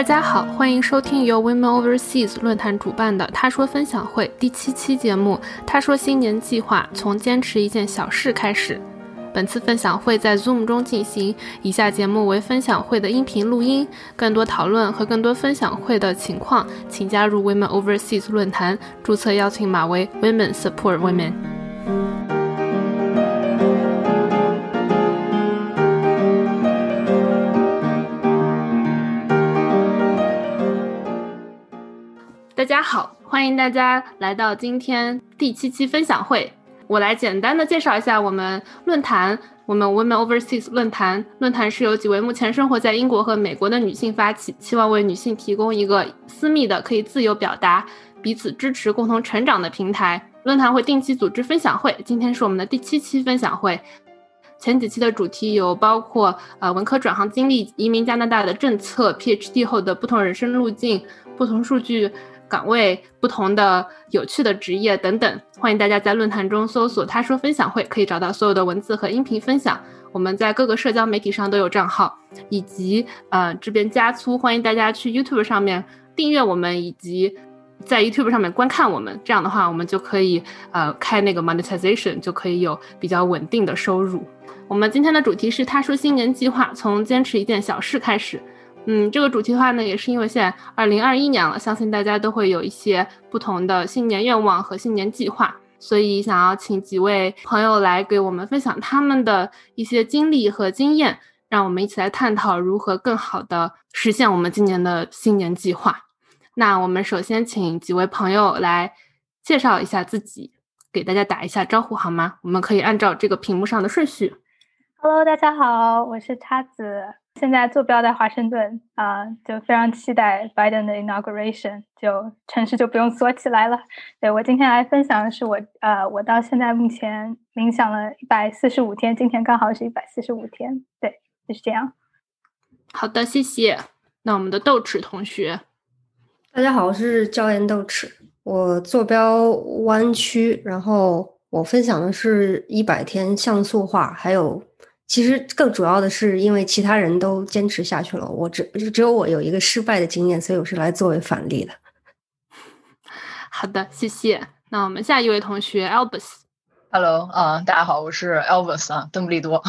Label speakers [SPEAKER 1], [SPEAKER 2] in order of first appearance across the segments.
[SPEAKER 1] 大家好，欢迎收听由 Women Overseas 论坛主办的“他说分享会”第七期节目。他说新年计划从坚持一件小事开始。本次分享会在 Zoom 中进行，以下节目为分享会的音频录音。更多讨论和更多分享会的情况，请加入 Women Overseas 论坛，注册邀请码为 Women Support Women。大家好，欢迎大家来到今天第七期分享会。我来简单的介绍一下我们论坛，我们 Women Overseas 论坛。论坛是由几位目前生活在英国和美国的女性发起，希望为女性提供一个私密的、可以自由表达、彼此支持、共同成长的平台。论坛会定期组织分享会，今天是我们的第七期分享会。前几期的主题有包括呃文科转行经历、移民加拿大的政策、PhD 后的不同人生路径、不同数据。岗位不同的有趣的职业等等，欢迎大家在论坛中搜索“他说分享会”，可以找到所有的文字和音频分享。我们在各个社交媒体上都有账号，以及呃这边加粗，欢迎大家去 YouTube 上面订阅我们，以及在 YouTube 上面观看我们。这样的话，我们就可以呃开那个 monetization，就可以有比较稳定的收入。我们今天的主题是“他说新年计划”，从坚持一件小事开始。嗯，这个主题的话呢，也是因为现在二零二一年了，相信大家都会有一些不同的新年愿望和新年计划，所以想要请几位朋友来给我们分享他们的一些经历和经验，让我们一起来探讨如何更好的实现我们今年的新年计划。那我们首先请几位朋友来介绍一下自己，给大家打一下招呼好吗？我们可以按照这个屏幕上的顺序。
[SPEAKER 2] Hello，大家好，我是叉子。现在坐标在华盛顿啊，就非常期待 Biden 的 inauguration，就城市就不用锁起来了。对我今天来分享的是我呃，我到现在目前冥想了一百四十五天，今天刚好是一百四十五天。对，就是这样。
[SPEAKER 1] 好的，谢谢。那我们的豆豉同学，
[SPEAKER 3] 大家好，我是椒盐豆豉，我坐标湾区，然后我分享的是一百天像素化，还有。其实更主要的是，因为其他人都坚持下去了，我只只有我有一个失败的经验，所以我是来作为反例的。
[SPEAKER 1] 好的，谢谢。那我们下一位同学
[SPEAKER 4] Albus。Hello，啊，大家好，我是 Elvis 啊，邓布利多，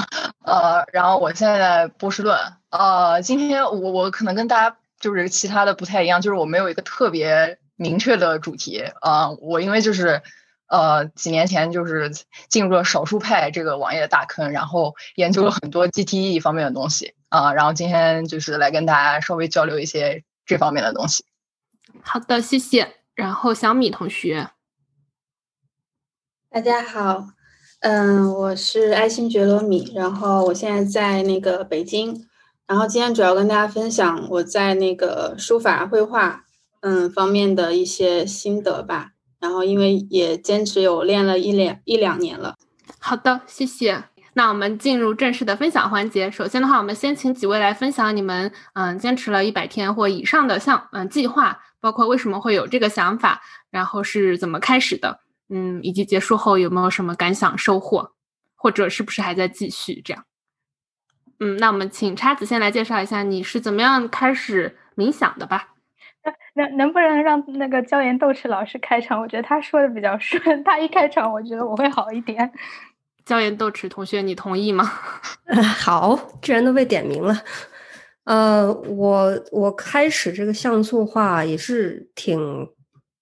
[SPEAKER 4] 呃，然后我现在在波士顿，呃，今天我我可能跟大家就是其他的不太一样，就是我没有一个特别明确的主题啊，我因为就是。呃，几年前就是进入了少数派这个网页的大坑，然后研究了很多 GTE 方面的东西啊，然后今天就是来跟大家稍微交流一些这方面的东西。
[SPEAKER 1] 好的，谢谢。然后小米同学，
[SPEAKER 5] 大家好，嗯，我是爱新觉罗米，然后我现在在那个北京，然后今天主要跟大家分享我在那个书法绘画嗯方面的一些心得吧。然后，因为也坚持有练了一两一两年了。
[SPEAKER 1] 好的，谢谢。那我们进入正式的分享环节。首先的话，我们先请几位来分享你们嗯坚持了一百天或以上的项嗯计划，包括为什么会有这个想法，然后是怎么开始的，嗯，以及结束后有没有什么感想收获，或者是不是还在继续这样。嗯，那我们请叉子先来介绍一下你是怎么样开始冥想的吧。
[SPEAKER 2] 能能不能让那个椒盐豆豉老师开场？我觉得他说的比较顺，他一开场，我觉得我会好一点。
[SPEAKER 1] 椒盐豆豉同学，你同意吗？
[SPEAKER 3] 好，居然都被点名了，呃，我我开始这个像素化也是挺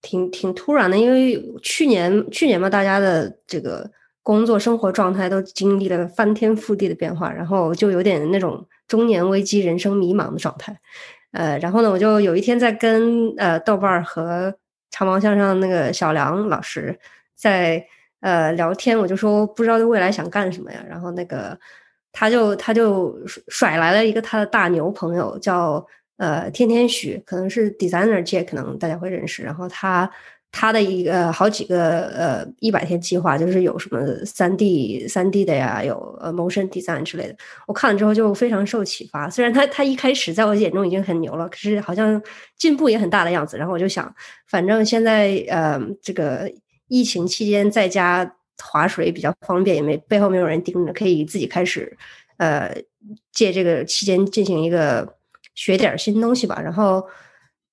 [SPEAKER 3] 挺挺突然的，因为去年去年嘛，大家的这个工作生活状态都经历了翻天覆地的变化，然后就有点那种中年危机、人生迷茫的状态。呃，然后呢，我就有一天在跟呃豆瓣儿和长毛向上那个小梁老师在呃聊天，我就说不知道未来想干什么呀。然后那个他就他就甩来了一个他的大牛朋友，叫呃天天许，可能是 designer 界，可能大家会认识。然后他。他的一个好几个呃一百天计划，就是有什么三 D 三 D 的呀，有呃 motion design 之类的。我看了之后就非常受启发。虽然他他一开始在我眼中已经很牛了，可是好像进步也很大的样子。然后我就想，反正现在呃这个疫情期间在家划水比较方便，也没背后没有人盯着，可以自己开始呃借这个期间进行一个学点新东西吧。然后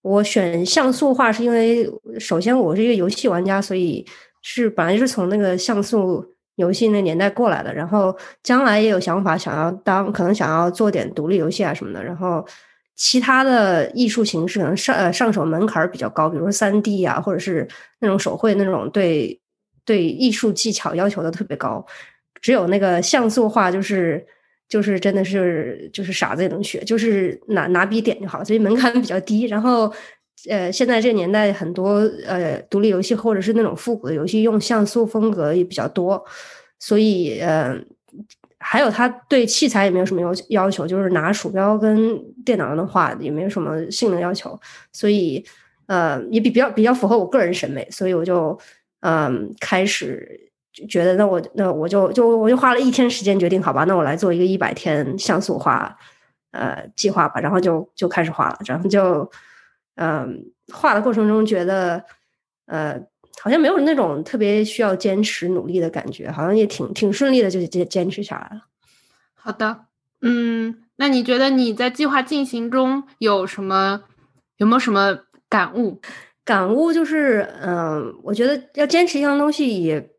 [SPEAKER 3] 我选像素画是因为，首先我是一个游戏玩家，所以是本来就是从那个像素游戏那年代过来的。然后将来也有想法想要当，可能想要做点独立游戏啊什么的。然后其他的艺术形式可能上呃上手门槛比较高，比如说三 D 啊，或者是那种手绘那种对对艺术技巧要求的特别高。只有那个像素画，就是就是真的是就是傻子也能学，就是拿拿笔点就好，所以门槛比较低。然后呃，现在这个年代很多呃独立游戏或者是那种复古的游戏用像素风格也比较多，所以呃还有它对器材也没有什么要要求，就是拿鼠标跟电脑的话，也没有什么性能要求，所以呃也比比较比较符合我个人审美，所以我就嗯开始。觉得那我那我就就我就花了一天时间决定好吧，那我来做一个一百天像素画呃计划吧，然后就就开始画了，然后就嗯画的过程中觉得呃好像没有那种特别需要坚持努力的感觉，好像也挺挺顺利的就坚坚持下来了。
[SPEAKER 1] 好的，嗯，那你觉得你在计划进行中有什么有没有什么感悟？
[SPEAKER 3] 感悟就是嗯，我觉得要坚持一样东西也。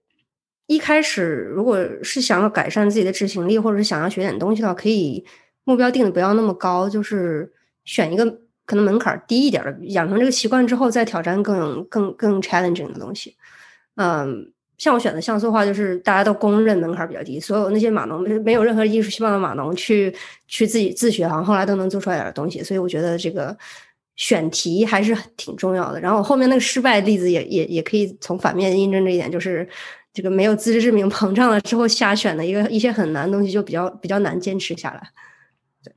[SPEAKER 3] 一开始，如果是想要改善自己的执行力，或者是想要学点东西的话，可以目标定的不要那么高，就是选一个可能门槛低一点的，养成这个习惯之后再挑战更更更 challenging 的东西。嗯，像我选的像素画，就是大家都公认门槛比较低，所有那些码农没有任何艺术细胞的码农去去自己自学，好像后来都能做出来点东西。所以我觉得这个选题还是挺重要的。然后后面那个失败例子也也也可以从反面印证这一点，就是。这个没有自知之明，膨胀了之后瞎选的一个一些很难的东西，就比较比较难坚持下来。对，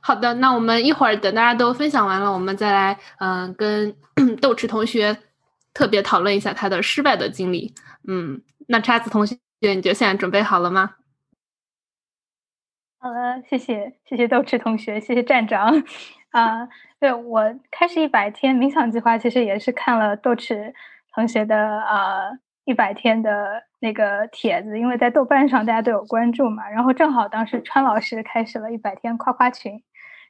[SPEAKER 1] 好的，那我们一会儿等大家都分享完了，我们再来嗯跟 豆豉同学特别讨论一下他的失败的经历。嗯，那叉子同学，你觉得现在准备好了吗？
[SPEAKER 2] 好了，谢谢谢谢豆豉同学，谢谢站长。啊，对我开始一百天冥想计划，其实也是看了豆豉同学的啊。一百天的那个帖子，因为在豆瓣上大家都有关注嘛，然后正好当时川老师开始了一百天夸夸群，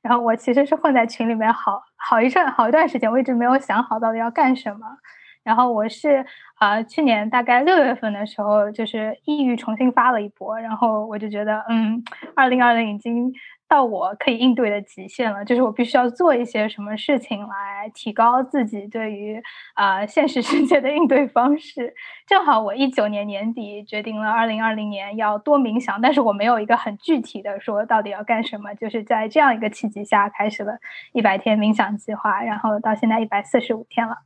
[SPEAKER 2] 然后我其实是混在群里面好好一阵好一段时间，我一直没有想好到底要干什么，然后我是啊去年大概六月份的时候，就是抑郁重新发了一波，然后我就觉得嗯，二零二零已经。到我可以应对的极限了，就是我必须要做一些什么事情来提高自己对于啊现实世界的应对方式。正好我一九年年底决定了二零二零年要多冥想，但是我没有一个很具体的说到底要干什么，就是在这样一个契机下开始了一百天冥想计划，然后到现在一百四十五天了。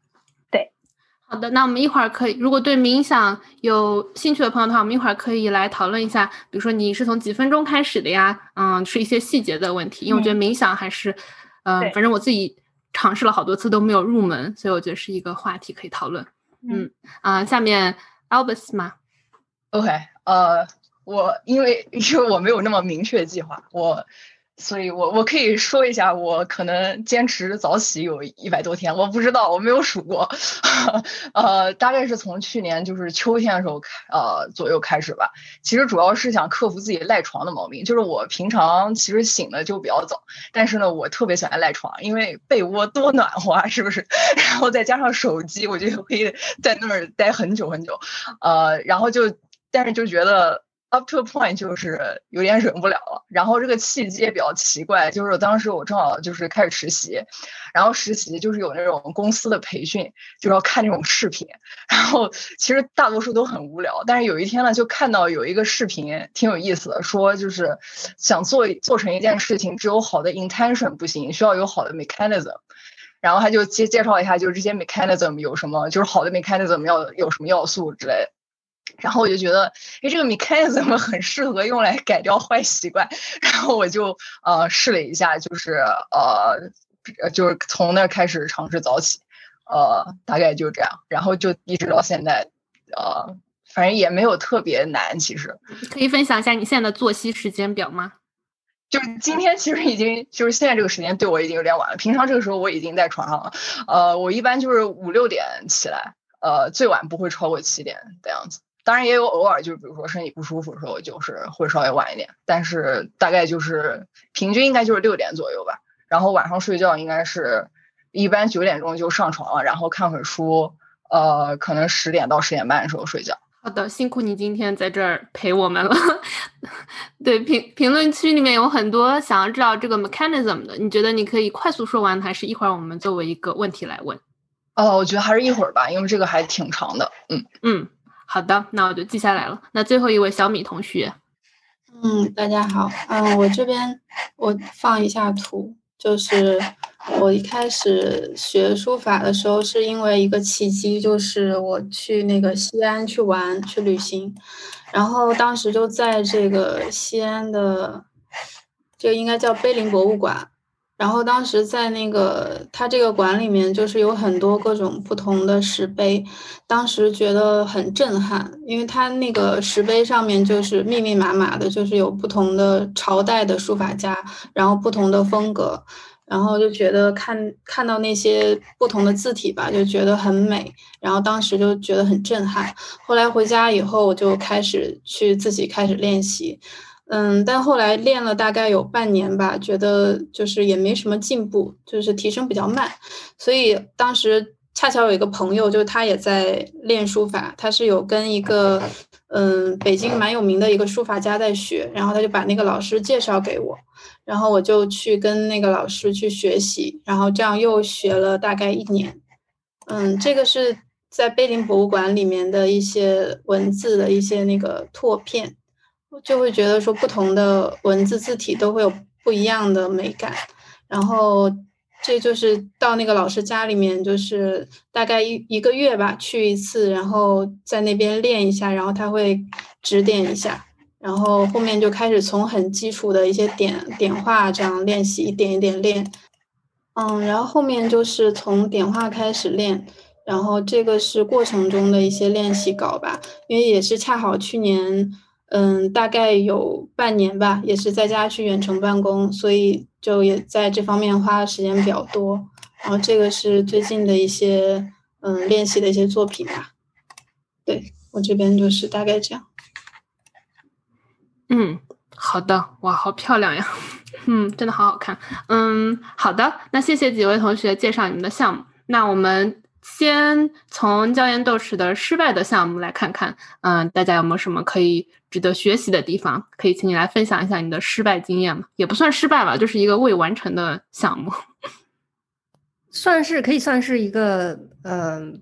[SPEAKER 1] 好的，那我们一会儿可以，如果对冥想有兴趣的朋友的话，我们一会儿可以来讨论一下，比如说你是从几分钟开始的呀？嗯，是一些细节的问题，因为我觉得冥想还是，嗯，反正我自己尝试了好多次都没有入门，所以我觉得是一个话题可以讨论。嗯啊，下面 Albus 吗
[SPEAKER 4] ？OK，呃，我因为 因为我没有那么明确计划，我。所以，我我可以说一下，我可能坚持早起有一百多天，我不知道，我没有数过，呃，大概是从去年就是秋天的时候，呃左右开始吧。其实主要是想克服自己赖床的毛病，就是我平常其实醒的就比较早，但是呢，我特别喜欢赖床，因为被窝多暖和啊，是不是？然后再加上手机，我就可以在那儿待很久很久，呃，然后就，但是就觉得。Up to a point 就是有点忍不了了，然后这个契机也比较奇怪，就是当时我正好就是开始实习，然后实习就是有那种公司的培训，就要看那种视频，然后其实大多数都很无聊，但是有一天呢，就看到有一个视频挺有意思的，说就是想做做成一件事情，只有好的 intention 不行，需要有好的 mechanism，然后他就介介绍一下，就是这些 mechanism 有什么，就是好的 mechanism 要有什么要素之类的。然后我就觉得，哎，这个 mechanism 很适合用来改掉坏习惯。然后我就呃试了一下，就是呃，就是从那开始尝试早起，呃，大概就这样。然后就一直到现在，呃，反正也没有特别难。其实
[SPEAKER 1] 可以分享一下你现在的作息时间表吗？
[SPEAKER 4] 就是今天其实已经就是现在这个时间对我已经有点晚了。平常这个时候我已经在床上了。呃，我一般就是五六点起来，呃，最晚不会超过七点的样子。当然也有偶尔，就是比如说身体不舒服的时候，就是会稍微晚一点，但是大概就是平均应该就是六点左右吧。然后晚上睡觉应该是一般九点钟就上床了，然后看会书，呃，可能十点到十点半的时候睡觉。
[SPEAKER 1] 好的，辛苦你今天在这儿陪我们了。对评评论区里面有很多想要知道这个 mechanism 的，你觉得你可以快速说完，还是一会儿我们作为一个问题来问？
[SPEAKER 4] 哦，我觉得还是一会儿吧，因为这个还挺长的。嗯
[SPEAKER 1] 嗯，好的，那我就记下来了。那最后一位小米同学，
[SPEAKER 5] 嗯，大家好，嗯，我这边我放一下图，就是我一开始学书法的时候，是因为一个契机，就是我去那个西安去玩去旅行，然后当时就在这个西安的，这个应该叫碑林博物馆。然后当时在那个他这个馆里面，就是有很多各种不同的石碑，当时觉得很震撼，因为他那个石碑上面就是密密麻麻的，就是有不同的朝代的书法家，然后不同的风格，然后就觉得看看到那些不同的字体吧，就觉得很美，然后当时就觉得很震撼。后来回家以后，我就开始去自己开始练习。嗯，但后来练了大概有半年吧，觉得就是也没什么进步，就是提升比较慢，所以当时恰巧有一个朋友，就他也在练书法，他是有跟一个嗯北京蛮有名的一个书法家在学，然后他就把那个老师介绍给我，然后我就去跟那个老师去学习，然后这样又学了大概一年。嗯，这个是在碑林博物馆里面的一些文字的一些那个拓片。就会觉得说不同的文字字体都会有不一样的美感，然后这就是到那个老师家里面，就是大概一一个月吧去一次，然后在那边练一下，然后他会指点一下，然后后面就开始从很基础的一些点点画这样练习，一点一点练，嗯，然后后面就是从点画开始练，然后这个是过程中的一些练习稿吧，因为也是恰好去年。嗯，大概有半年吧，也是在家去远程办公，所以就也在这方面花的时间比较多。然后这个是最近的一些嗯练习的一些作品吧。对我这边就是大概这样。
[SPEAKER 1] 嗯，好的，哇，好漂亮呀！嗯，真的好好看。嗯，好的，那谢谢几位同学介绍你们的项目。那我们。先从椒盐豆豉的失败的项目来看看，嗯，大家有没有什么可以值得学习的地方？可以请你来分享一下你的失败经验吗？也不算失败吧，就是一个未完成的项目，
[SPEAKER 3] 算是可以算是一个，嗯，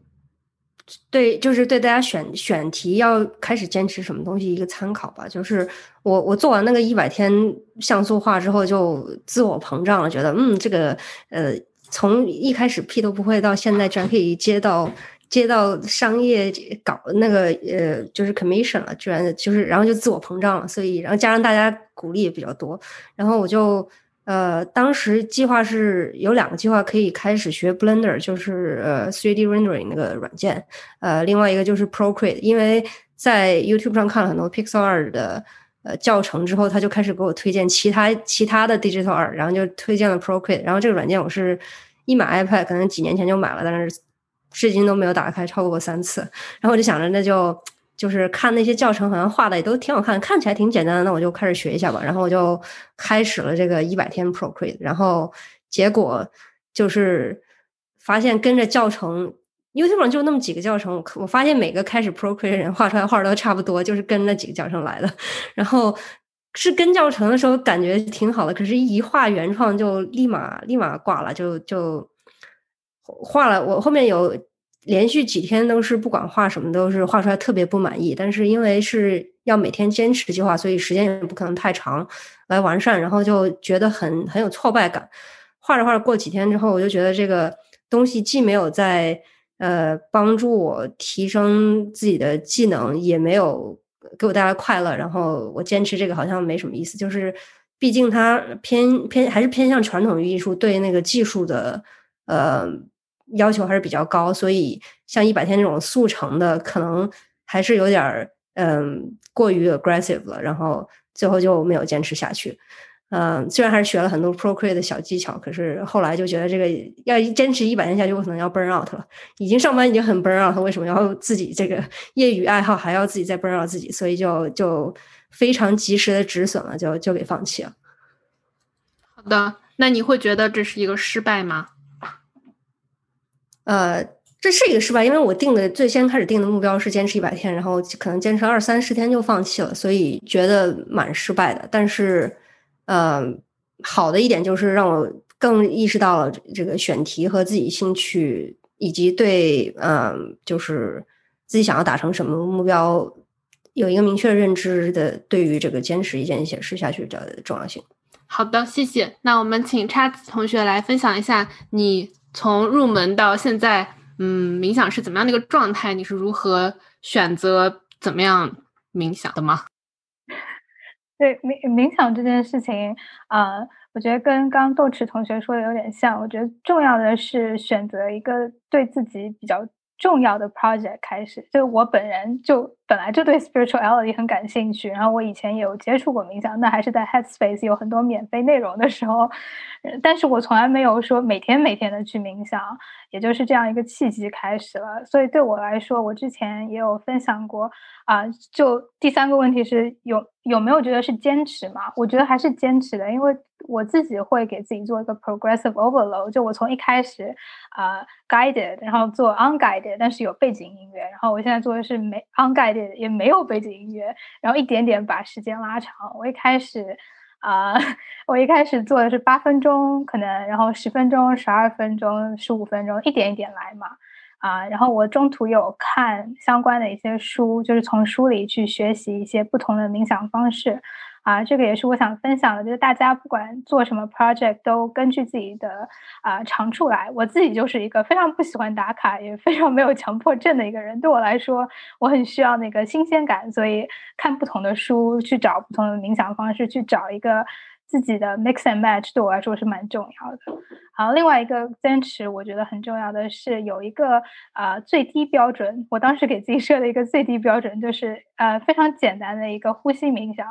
[SPEAKER 3] 对，就是对大家选选题要开始坚持什么东西一个参考吧。就是我我做完那个一百天像素化之后，就自我膨胀了，觉得嗯，这个呃。从一开始屁都不会到现在，居然可以接到接到商业搞那个呃，就是 commission 了，居然就是然后就自我膨胀了，所以然后加上大家鼓励也比较多，然后我就呃当时计划是有两个计划可以开始学 Blender，就是呃 3D rendering 那个软件，呃另外一个就是 Procreate，因为在 YouTube 上看了很多 Pixel Art 的。呃，教程之后，他就开始给我推荐其他其他的 digital art，然后就推荐了 Procreate。然后这个软件我是一买 iPad，可能几年前就买了，但是至今都没有打开超过三次。然后我就想着，那就就是看那些教程，好像画的也都挺好看，看起来挺简单的，那我就开始学一下吧。然后我就开始了这个一百天 Procreate，然后结果就是发现跟着教程。YouTube 上就那么几个教程，我发现每个开始 Procreate 人画出来画都差不多，就是跟那几个教程来的。然后是跟教程的时候感觉挺好的，可是一画原创就立马立马挂了，就就画了。我后面有连续几天都是不管画什么都是画出来特别不满意，但是因为是要每天坚持计划，所以时间也不可能太长来完善，然后就觉得很很有挫败感。画着画着过几天之后，我就觉得这个东西既没有在呃，帮助我提升自己的技能，也没有给我带来快乐。然后我坚持这个好像没什么意思，就是毕竟它偏偏还是偏向传统艺术，对那个技术的呃要求还是比较高。所以像一百天这种速成的，可能还是有点儿嗯过于 aggressive 了。然后最后就没有坚持下去。嗯，虽然还是学了很多 Procreate 的小技巧，可是后来就觉得这个要坚持一百天下去，我可能要 burn out 了。已经上班已经很 burn out，为什么要自己这个业余爱好还要自己再 burn out 自己？所以就就非常及时的止损了，就就给放弃了。
[SPEAKER 1] 好的，那你会觉得这是一个失败吗？
[SPEAKER 3] 呃，这是一个失败，因为我定的最先开始定的目标是坚持一百天，然后可能坚持二三十天就放弃了，所以觉得蛮失败的。但是，呃，好的一点就是让我更意识到了这个选题和自己兴趣，以及对，嗯，就是自己想要达成什么目标有一个明确认知的，对于这个坚持一件事事下去的重要性。
[SPEAKER 1] 好的，谢谢。那我们请叉子同学来分享一下，你从入门到现在，嗯，冥想是怎么样的一个状态？你是如何选择怎么样冥想的吗？
[SPEAKER 2] 对冥冥想这件事情啊，我觉得跟刚豆豉同学说的有点像。我觉得重要的是选择一个对自己比较。重要的 project 开始，就我本人就本来就对 spirituality 很感兴趣，然后我以前也有接触过冥想，那还是在 Headspace 有很多免费内容的时候，但是我从来没有说每天每天的去冥想，也就是这样一个契机开始了。所以对我来说，我之前也有分享过啊。就第三个问题是有有没有觉得是坚持嘛？我觉得还是坚持的，因为。我自己会给自己做一个 progressive overload，就我从一开始啊 guided，然后做 unguided，但是有背景音乐，然后我现在做的是没 unguided，也没有背景音乐，然后一点点把时间拉长。我一开始啊，我一开始做的是八分钟，可能然后十分钟、十二分钟、十五分钟，一点一点来嘛啊。然后我中途有看相关的一些书，就是从书里去学习一些不同的冥想方式。啊，这个也是我想分享的，就是大家不管做什么 project，都根据自己的啊长处来。我自己就是一个非常不喜欢打卡，也非常没有强迫症的一个人。对我来说，我很需要那个新鲜感，所以看不同的书，去找不同的冥想方式，去找一个自己的 mix and match，对我来说是蛮重要的。好，另外一个坚持，我觉得很重要的是有一个啊最低标准。我当时给自己设了一个最低标准，就是呃非常简单的一个呼吸冥想。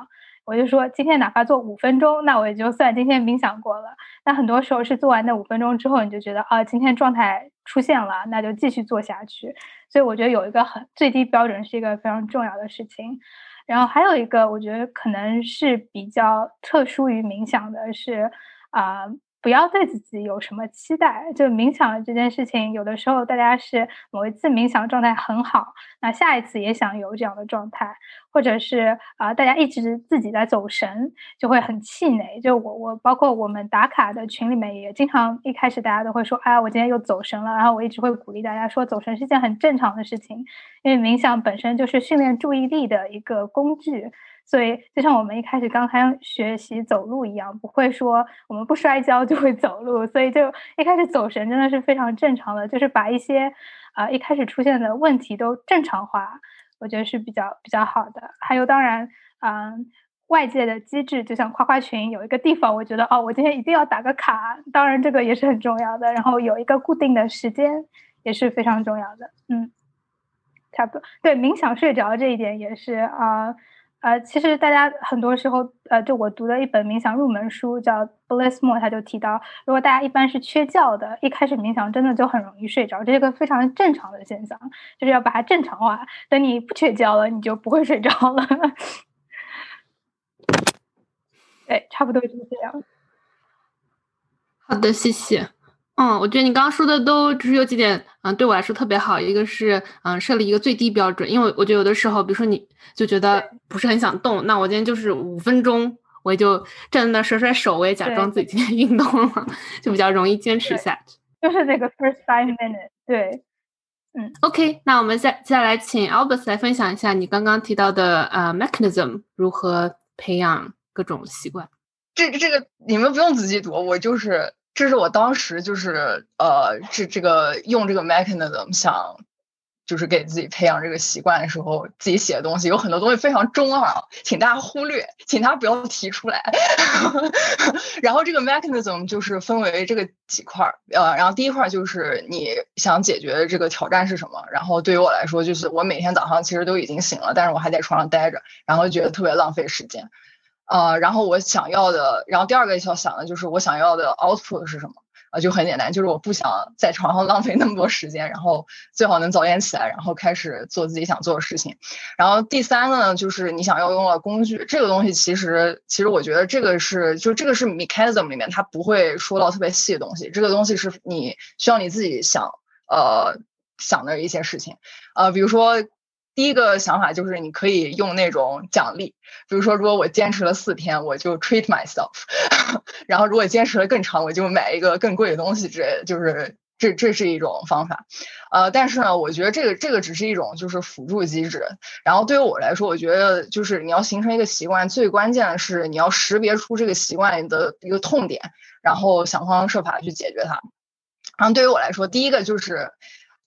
[SPEAKER 2] 我就说，今天哪怕做五分钟，那我也就算今天冥想过了。那很多时候是做完那五分钟之后，你就觉得啊，今天状态出现了，那就继续做下去。所以我觉得有一个很最低标准是一个非常重要的事情。然后还有一个，我觉得可能是比较特殊于冥想的是啊。不要对自己有什么期待，就冥想这件事情，有的时候大家是某一次冥想状态很好，那下一次也想有这样的状态，或者是啊，大家一直自己在走神，就会很气馁。就我我包括我们打卡的群里面也经常一开始大家都会说，哎呀，我今天又走神了。然后我一直会鼓励大家说，走神是件很正常的事情，因为冥想本身就是训练注意力的一个工具。所以，就像我们一开始刚开学习走路一样，不会说我们不摔跤就会走路。所以，就一开始走神真的是非常正常的，就是把一些啊一开始出现的问题都正常化，我觉得是比较比较好的。还有，当然，嗯，外界的机制，就像夸夸群有一个地方，我觉得哦，我今天一定要打个卡，当然这个也是很重要的。然后有一个固定的时间也是非常重要的。嗯，差不多。对，冥想睡着这一点也是啊。呃其实大家很多时候，呃，就我读的一本冥想入门书叫《Bliss More》，他就提到，如果大家一般是缺觉的，一开始冥想真的就很容易睡着，这是个非常正常的现象，就是要把它正常化。等你不缺觉了，你就不会睡着了。对，差不多就是这样。
[SPEAKER 1] 好的，谢谢。嗯，我觉得你刚刚说的都就是有几点，嗯，对我来说特别好。一个是，嗯，设立一个最低标准，因为我觉得有的时候，比如说你就觉得不是很想动，那我今天就是五分钟，我也就站在那甩甩手，我也假装自己今天运动了，就比较容易坚持下去。
[SPEAKER 2] 就是那个 first five minutes，对，嗯
[SPEAKER 1] ，OK，那我们下接下来请 Albert 来分享一下你刚刚提到的呃 mechanism 如何培养各种习惯。
[SPEAKER 4] 这这个你们不用仔细读，我就是。这是我当时就是呃，这这个用这个 mechanism 想，就是给自己培养这个习惯的时候，自己写的东西有很多东西非常中二，请大家忽略，请大家不要提出来。然后这个 mechanism 就是分为这个几块儿，呃，然后第一块就是你想解决这个挑战是什么。然后对于我来说，就是我每天早上其实都已经醒了，但是我还在床上待着，然后觉得特别浪费时间。呃，然后我想要的，然后第二个要想的就是我想要的 output 是什么？啊，就很简单，就是我不想在床上 浪费那么多时间，然后最好能早点起来，然后开始做自己想做的事情。然后第三个呢，就是你想要用的工具，这个东西其实其实我觉得这个是就这个是 mechanism 里面它不会说到特别细的东西，这个东西是你需要你自己想呃想的一些事情，呃，比如说。第一个想法就是你可以用那种奖励，比如说，如果我坚持了四天，我就 treat myself，然后如果坚持了更长，我就买一个更贵的东西之类的，就是这这是一种方法，呃，但是呢，我觉得这个这个只是一种就是辅助机制，然后对于我来说，我觉得就是你要形成一个习惯，最关键的是你要识别出这个习惯的一个痛点，然后想方设法去解决它。然后对于我来说，第一个就是。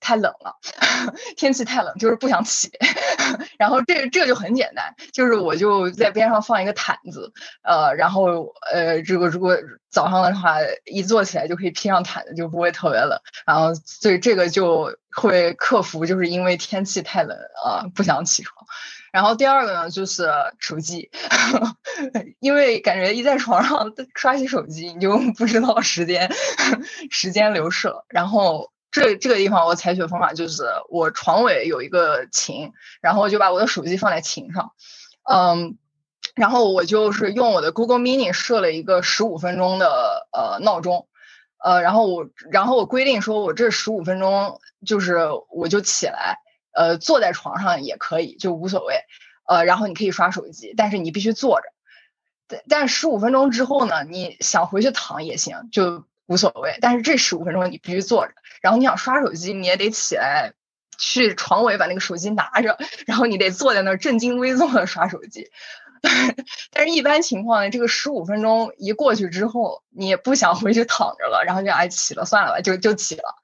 [SPEAKER 4] 太冷了，天气太冷，就是不想起。然后这这就很简单，就是我就在边上放一个毯子，呃，然后呃，这个如果早上的话一坐起来就可以披上毯子，就不会特别冷。然后所以这个就会克服，就是因为天气太冷啊，不想起床。然后第二个呢，就是手机，因为感觉一在床上刷起手机，你就不知道时间时间流逝了。然后。这这个地方我采取的方法就是，我床尾有一个琴，然后我就把我的手机放在琴上，嗯，然后我就是用我的 Google Mini 设了一个十五分钟的呃闹钟，呃，然后我然后我规定说我这十五分钟就是我就起来，呃，坐在床上也可以，就无所谓，呃，然后你可以刷手机，但是你必须坐着，但但十五分钟之后呢，你想回去躺也行，就。无所谓，但是这十五分钟你必须坐着，然后你想刷手机，你也得起来去床尾把那个手机拿着，然后你得坐在那儿正襟危坐的刷手机。但是，一般情况呢，这个十五分钟一过去之后，你也不想回去躺着了，然后就哎起了算了吧，就就起了。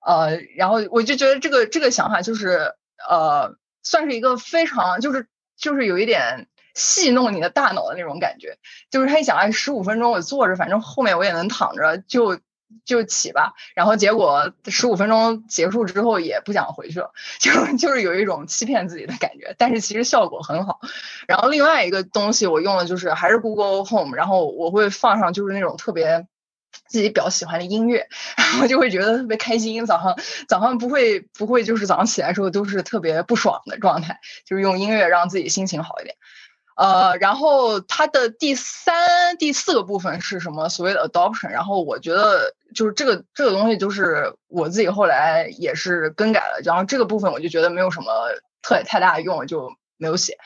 [SPEAKER 4] 呃，然后我就觉得这个这个想法就是呃，算是一个非常就是就是有一点。戏弄你的大脑的那种感觉，就是他一想，哎，十五分钟我坐着，反正后面我也能躺着，就就起吧。然后结果十五分钟结束之后也不想回去了，就 就是有一种欺骗自己的感觉，但是其实效果很好。然后另外一个东西我用的就是还是 Google Home，然后我会放上就是那种特别自己比较喜欢的音乐，然后就会觉得特别开心。早上早上不会不会就是早上起来时候都是特别不爽的状态，就是用音乐让自己心情好一点。呃，然后它的第三、第四个部分是什么？所谓的 adoption。然后我觉得就是这个这个东西，就是我自己后来也是更改了。然后这个部分我就觉得没有什么特太大的用，就没有写。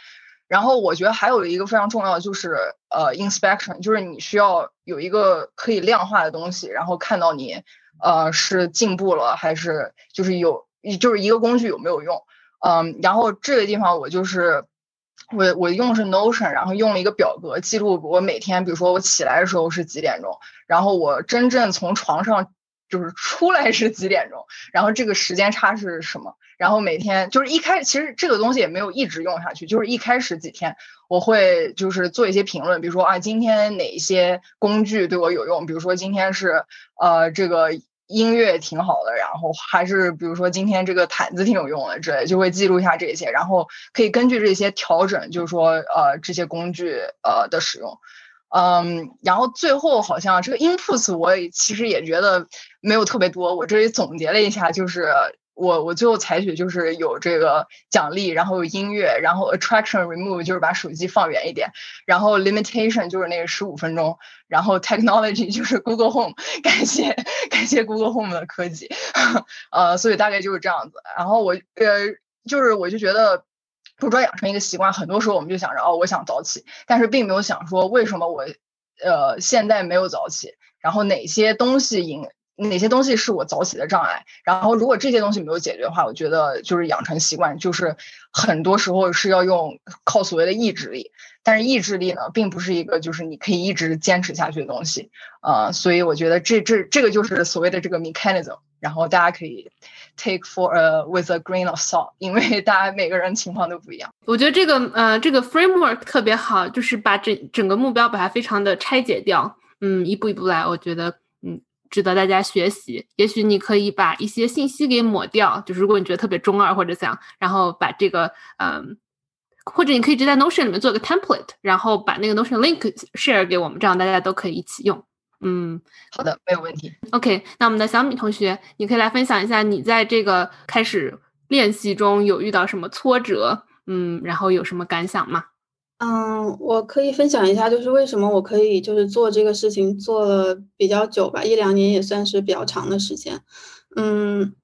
[SPEAKER 4] 然后我觉得还有一个非常重要的就是呃 inspection，就是你需要有一个可以量化的东西，然后看到你呃是进步了还是就是有就是一个工具有没有用。嗯，然后这个地方我就是。我我用的是 Notion，然后用了一个表格记录我每天，比如说我起来的时候是几点钟，然后我真正从床上就是出来是几点钟，然后这个时间差是什么，然后每天就是一开，其实这个东西也没有一直用下去，就是一开始几天我会就是做一些评论，比如说啊今天哪一些工具对我有用，比如说今天是呃这个。音乐挺好的，然后还是比如说今天这个毯子挺有用的之类，就会记录一下这些，然后可以根据这些调整，就是说呃这些工具呃的使用，嗯，然后最后好像这个 inputs 我也其实也觉得没有特别多，我这里总结了一下，就是。我我最后采取就是有这个奖励，然后有音乐，然后 attraction remove 就是把手机放远一点，然后 limitation 就是那个十五分钟，然后 technology 就是 Google Home，感谢感谢 Google Home 的科技，呃，所以大概就是这样子。然后我呃就是我就觉得，不专养成一个习惯，很多时候我们就想着哦，我想早起，但是并没有想说为什么我呃现在没有早起，然后哪些东西引。哪些东西是我早起的障碍？然后，如果这些东西没有解决的话，我觉得就是养成习惯，就是很多时候是要用靠所谓的意志力。但是意志力呢，并不是一个就是你可以一直坚持下去的东西啊。所以我觉得这这这个就是所谓的这个 mechanism。然后大家可以 take for a with a grain of salt，因为大家每个人情况都不一样。
[SPEAKER 1] 我觉得这个呃这个 framework 特别好，就是把整整个目标把它非常的拆解掉，嗯，一步一步来。我觉得。值得大家学习。也许你可以把一些信息给抹掉，就是如果你觉得特别中二或者怎样，然后把这个，嗯，或者你可以直接在 Notion 里面做个 template，然后把那个 Notion link share 给我们，这样大家都可以一起用。嗯，
[SPEAKER 4] 好的，没有问题。
[SPEAKER 1] OK，那我们的小米同学，你可以来分享一下你在这个开始练习中有遇到什么挫折，嗯，然后有什么感想吗？
[SPEAKER 5] 嗯，我可以分享一下，就是为什么我可以就是做这个事情做了比较久吧，一两年也算是比较长的时间。嗯，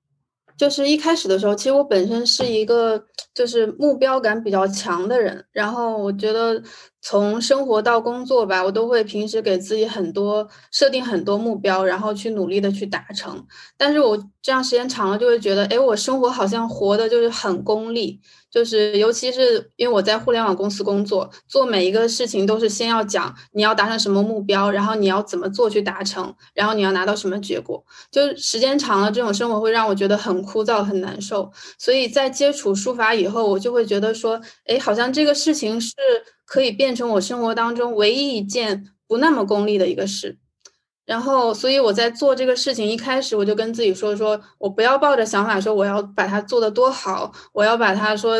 [SPEAKER 5] 就是一开始的时候，其实我本身是一个就是目标感比较强的人，然后我觉得从生活到工作吧，我都会平时给自己很多设定很多目标，然后去努力的去达成。但是我这样时间长了，就会觉得，哎，我生活好像活的就是很功利。就是，尤其是因为我在互联网公司工作，做每一个事情都是先要讲你要达成什么目标，然后你要怎么做去达成，然后你要拿到什么结果。就是时间长了，这种生活会让我觉得很枯燥、很难受。所以在接触书法以后，我就会觉得说，哎，好像这个事情是可以变成我生活当中唯一一件不那么功利的一个事。然后，所以我在做这个事情一开始，我就跟自己说：说我不要抱着想法说我要把它做得多好，我要把它说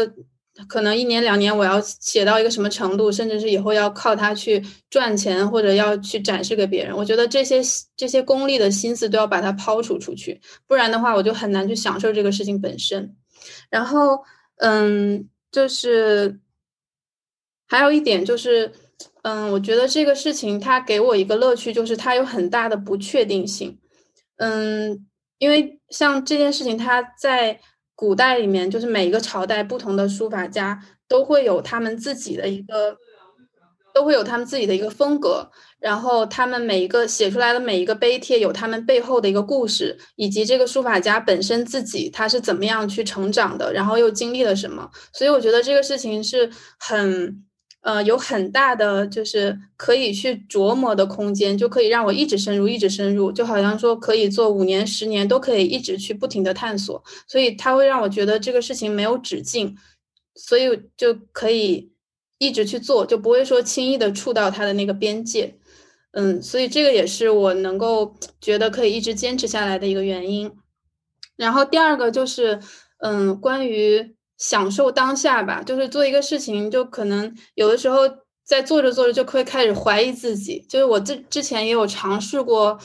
[SPEAKER 5] 可能一年两年我要写到一个什么程度，甚至是以后要靠它去赚钱或者要去展示给别人。我觉得这些这些功利的心思都要把它抛除出去，不然的话我就很难去享受这个事情本身。然后，嗯，就是还有一点就是。嗯，我觉得这个事情它给我一个乐趣，就是它有很大的不确定性。嗯，因为像这件事情，它在古代里面，就是每一个朝代不同的书法家都会有他们自己的一个，都会有他们自己的一个风格。然后他们每一个写出来的每一个碑帖，有他们背后的一个故事，以及这个书法家本身自己他是怎么样去成长的，然后又经历了什么。所以我觉得这个事情是很。呃，有很大的就是可以去琢磨的空间，就可以让我一直深入，一直深入，就好像说可以做五年、十年都可以一直去不停的探索，所以它会让我觉得这个事情没有止境，所以就可以一直去做，就不会说轻易的触到它的那个边界。嗯，所以这个也是我能够觉得可以一直坚持下来的一个原因。然后第二个就是，嗯，关于。享受当下吧，就是做一个事情，就可能有的时候在做着做着就会开始怀疑自己。就是我之之前也有尝试过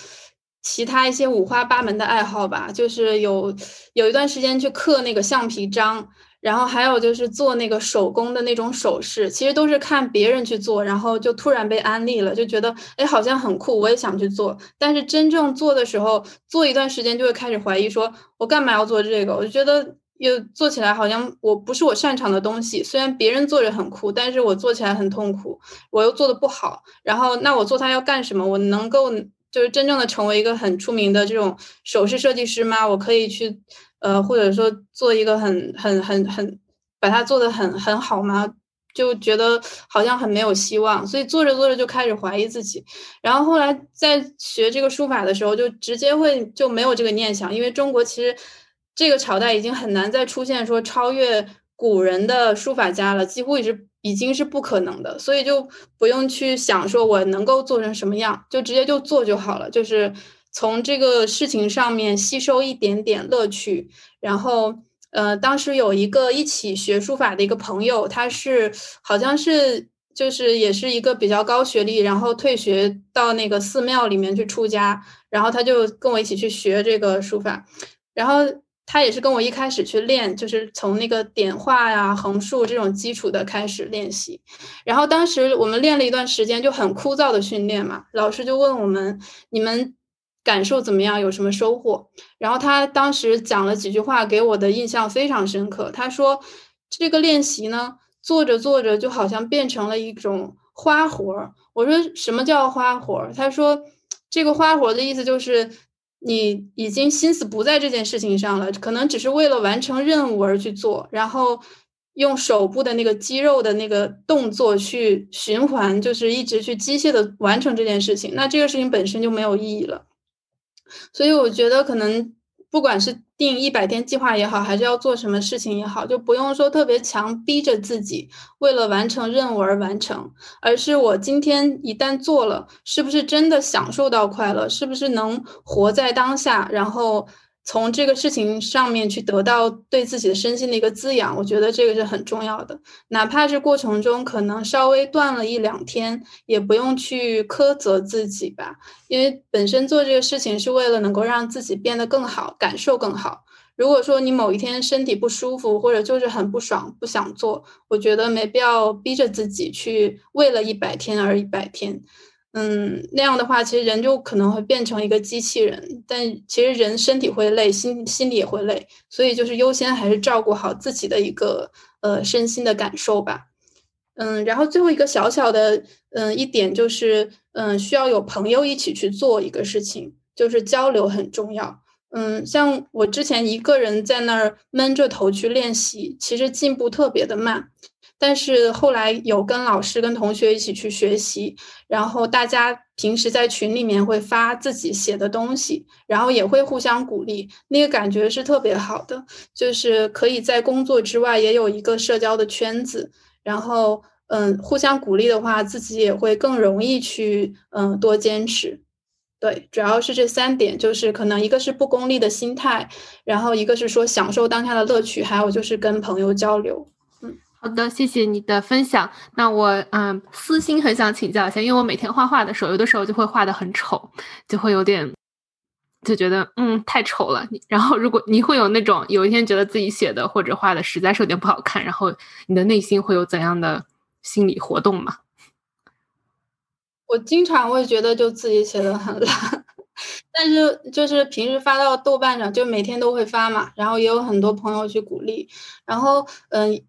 [SPEAKER 5] 其他一些五花八门的爱好吧，就是有有一段时间去刻那个橡皮章，然后还有就是做那个手工的那种首饰，其实都是看别人去做，然后就突然被安利了，就觉得哎好像很酷，我也想去做。但是真正做的时候，做一段时间就会开始怀疑，说我干嘛要做这个？我就觉得。又做起来好像我不是我擅长的东西，虽然别人做着很酷，但是我做起来很痛苦，我又做的不好。然后那我做它要干什么？我能够就是真正的成为一个很出名的这种首饰设计师吗？我可以去呃，或者说做一个很很很很把它做的很很好吗？就觉得好像很没有希望，所以做着做着就开始怀疑自己。然后后来在学这个书法的时候，就直接会就没有这个念想，因为中国其实。这个朝代已经很难再出现说超越古人的书法家了，几乎已是已经是不可能的，所以就不用去想说我能够做成什么样，就直接就做就好了。就是从这个事情上面吸收一点点乐趣。然后，呃，当时有一个一起学书法的一个朋友，他是好像是就是也是一个比较高学历，然后退学到那个寺庙里面去出家，然后他就跟我一起去学这个书法，然后。他也是跟我一开始去练，就是从那个点画呀、横竖这种基础的开始练习。然后当时我们练了一段时间，就很枯燥的训练嘛。老师就问我们：“你们感受怎么样？有什么收获？”然后他当时讲了几句话，给我的印象非常深刻。他说：“这个练习呢，做着做着就好像变成了一种花活儿。”我说：“什么叫花活儿？”他说：“这个花活的意思就是。”你已经心思不在这件事情上了，可能只是为了完成任务而去做，然后用手部的那个肌肉的那个动作去循环，就是一直去机械的完成这件事情，那这个事情本身就没有意义了。所以我觉得可能。不管是定一百天计划也好，还是要做什么事情也好，就不用说特别强逼着自己为了完成任务而完成，而是我今天一旦做了，是不是真的享受到快乐？是不是能活在当下？然后从这个事情上面去得到对自己的身心的一个滋养，我觉得这个是很重要的。哪怕是过程中可能稍微断了一两天，也不用去苛责自己吧，因为本身做这个事情是为了能够让自己变得更好，感受更好。如果说你某一天身体不舒服，或者就是很不爽，不想做，我觉得没必要逼着自己去为了一百天而一百天。嗯，那样的话，其实人就可能会变成一个机器人。但其实人身体会累，心心里也会累，所以就是优先还是照顾好自己的一个呃身心的感受吧。嗯，然后最后一个小小的嗯一点就是，嗯，需要有朋友一起去做一个事情，就是交流很重要。嗯，像我之前一个人在那儿闷着头去练习，其实进步特别的慢。但是后来有跟老师、跟同学一起去学习，然后大家平时在群里面会发自己写的东西，然后也会互相鼓励，那个感觉是特别好的，就是可以在工作之外也有一个社交的圈子，然后嗯，互相鼓励的话，自己也会更容易去嗯多坚持。对，主要是这三点，就是可能一个是不功利的心态，然后一个是说享受当下的乐趣，还有就是跟朋友交流。
[SPEAKER 1] 好的，谢谢你的分享。那我嗯，私心很想请教一下，因为我每天画画的时候，有的时候就会画的很丑，就会有点就觉得嗯太丑了。然后如果你会有那种有一天觉得自己写的或者画的实在是有点不好看，然后你的内心会有怎样的心理活动吗？
[SPEAKER 5] 我经常会觉得就自己写的很烂，但是就是平时发到豆瓣上，就每天都会发嘛，然后也有很多朋友去鼓励，然后嗯。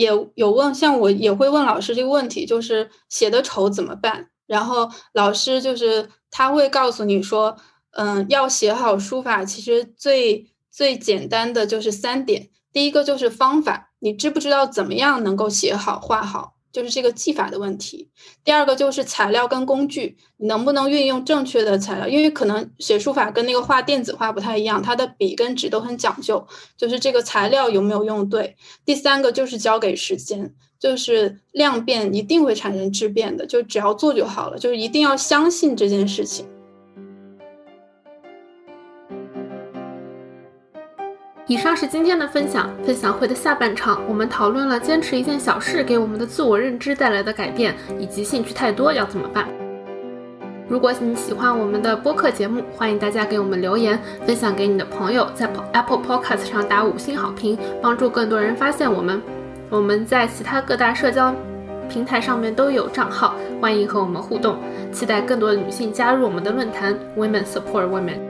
[SPEAKER 5] 也有问，像我也会问老师这个问题，就是写的丑怎么办？然后老师就是他会告诉你说，嗯，要写好书法，其实最最简单的就是三点，第一个就是方法，你知不知道怎么样能够写好画好？就是这个技法的问题。第二个就是材料跟工具，你能不能运用正确的材料？因为可能写书法跟那个画电子画不太一样，它的笔跟纸都很讲究，就是这个材料有没有用对。第三个就是交给时间，就是量变一定会产生质变的，就只要做就好了，就是一定要相信这件事情。
[SPEAKER 1] 以上是今天的分享。分享会的下半场，我们讨论了坚持一件小事给我们的自我认知带来的改变，以及兴趣太多要怎么办。如果你喜欢我们的播客节目，欢迎大家给我们留言，分享给你的朋友，在 Apple Podcast 上打五星好评，帮助更多人发现我们。我们在其他各大社交平台上面都有账号，欢迎和我们互动。期待更多的女性加入我们的论坛，Women Support Women。